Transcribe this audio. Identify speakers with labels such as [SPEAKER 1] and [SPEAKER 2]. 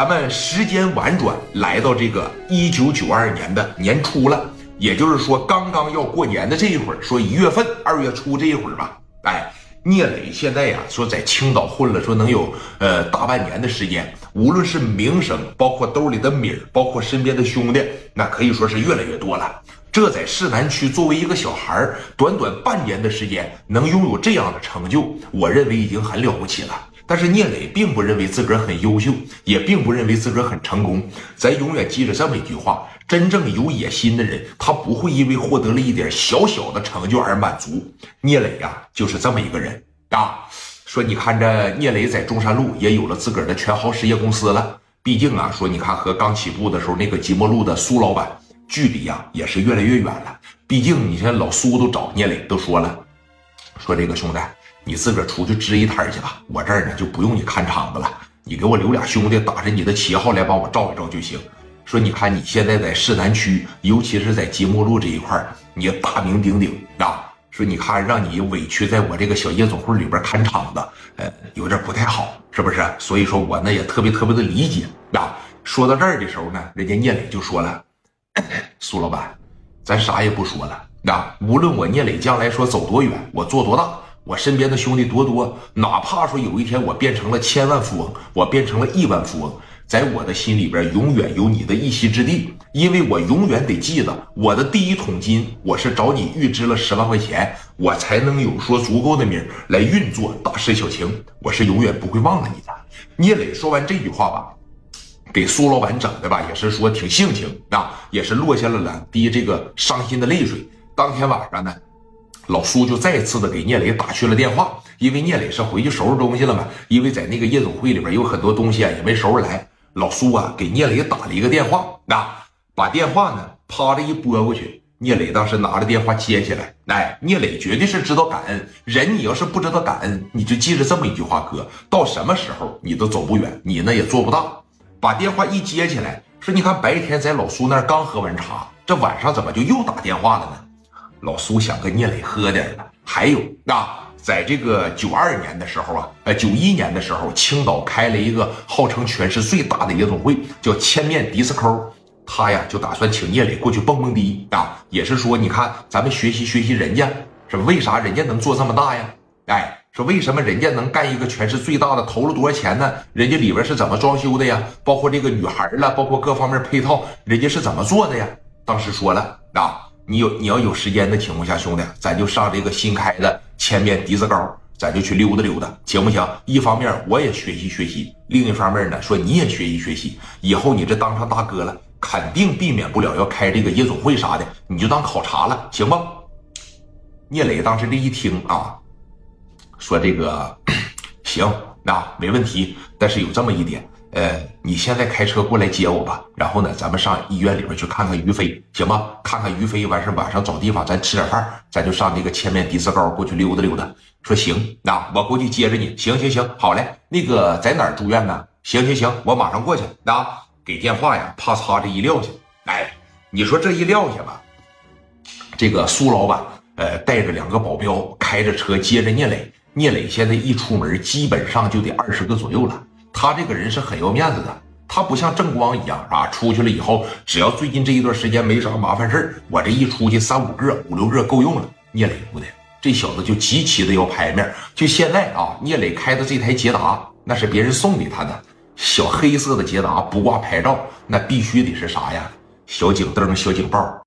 [SPEAKER 1] 咱们时间婉转，来到这个一九九二年的年初了，也就是说刚刚要过年的这一会儿，说一月份、二月初这一会儿吧。哎，聂磊现在呀，说在青岛混了，说能有呃大半年的时间，无论是名声，包括兜里的米儿，包括身边的兄弟，那可以说是越来越多了。这在市南区作为一个小孩儿，短短半年的时间能拥有这样的成就，我认为已经很了不起了。但是聂磊并不认为自个儿很优秀，也并不认为自个儿很成功。咱永远记着这么一句话：真正有野心的人，他不会因为获得了一点小小的成就而满足。聂磊呀，就是这么一个人啊。说你看这聂磊在中山路也有了自个儿的全豪实业公司了。毕竟啊，说你看和刚起步的时候那个即墨路的苏老板，距离呀也是越来越远了。毕竟你像老苏都找聂磊都说了，说这个兄弟。你自个儿出去支一摊去吧，我这儿呢就不用你看场子了，你给我留俩兄弟打着你的旗号来帮我照一照就行。说你看你现在在市南区，尤其是在金木路这一块你大名鼎鼎啊。说你看让你委屈在我这个小夜总会里边看场子，呃，有点不太好，是不是？所以说我呢也特别特别的理解啊。说到这儿的时候呢，人家聂磊就说了：“ 苏老板，咱啥也不说了啊，无论我聂磊将来说走多远，我做多大。”我身边的兄弟多多，哪怕说有一天我变成了千万富翁，我变成了亿万富翁，在我的心里边永远有你的一席之地，因为我永远得记得我的第一桶金，我是找你预支了十万块钱，我才能有说足够的名来运作大事小情，我是永远不会忘了你的。聂磊说完这句话吧，给苏老板整的吧，也是说挺性情啊，也是落下了两滴这个伤心的泪水。当天晚上呢。老苏就再次的给聂磊打去了电话，因为聂磊是回去收拾东西了嘛。因为在那个夜总会里边有很多东西啊，也没收拾来。老苏啊给聂磊打了一个电话，啊，把电话呢啪的一拨过去。聂磊当时拿着电话接起来，哎，聂磊绝对是知道感恩人。你要是不知道感恩，你就记着这么一句话，哥，到什么时候你都走不远，你呢也做不大。把电话一接起来，说你看白天在老苏那刚喝完茶，这晚上怎么就又打电话了呢？老苏想跟聂磊喝点了，还有啊，在这个九二年的时候啊，呃，九一年的时候，青岛开了一个号称全市最大的夜总会，叫千面迪斯科，他呀就打算请聂磊过去蹦蹦迪啊，也是说，你看咱们学习学习人家，是为啥人家能做这么大呀？哎，说为什么人家能干一个全市最大的，投了多少钱呢？人家里边是怎么装修的呀？包括这个女孩了，包括各方面配套，人家是怎么做的呀？当时说了啊。你有你要有时间的情况下，兄弟，咱就上这个新开的千面迪斯高，咱就去溜达溜达，行不行？一方面我也学习学习，另一方面呢，说你也学习学习，以后你这当上大哥了，肯定避免不了要开这个夜总会啥的，你就当考察了，行不？聂磊当时这一听啊，说这个 行，那没问题，但是有这么一点。呃，你现在开车过来接我吧，然后呢，咱们上医院里边去看看于飞，行吗？看看于飞，完事晚上找地方咱吃点饭，咱就上那个千面迪斯高过去溜达溜达。说行，那我过去接着你。行行行，好嘞。那个在哪儿住院呢？行行行，我马上过去。那给电话呀，啪嚓这一撂下，哎，你说这一撂下吧，这个苏老板呃带着两个保镖开着车接着聂磊，聂磊现在一出门基本上就得二十个左右了。他这个人是很要面子的，他不像正光一样啊，出去了以后，只要最近这一段时间没啥麻烦事我这一出去三五个、五六个够用了。聂磊不的，这小子就极其的要排面。就现在啊，聂磊开的这台捷达，那是别人送给他的小黑色的捷达，不挂牌照，那必须得是啥呀？小警灯、小警报。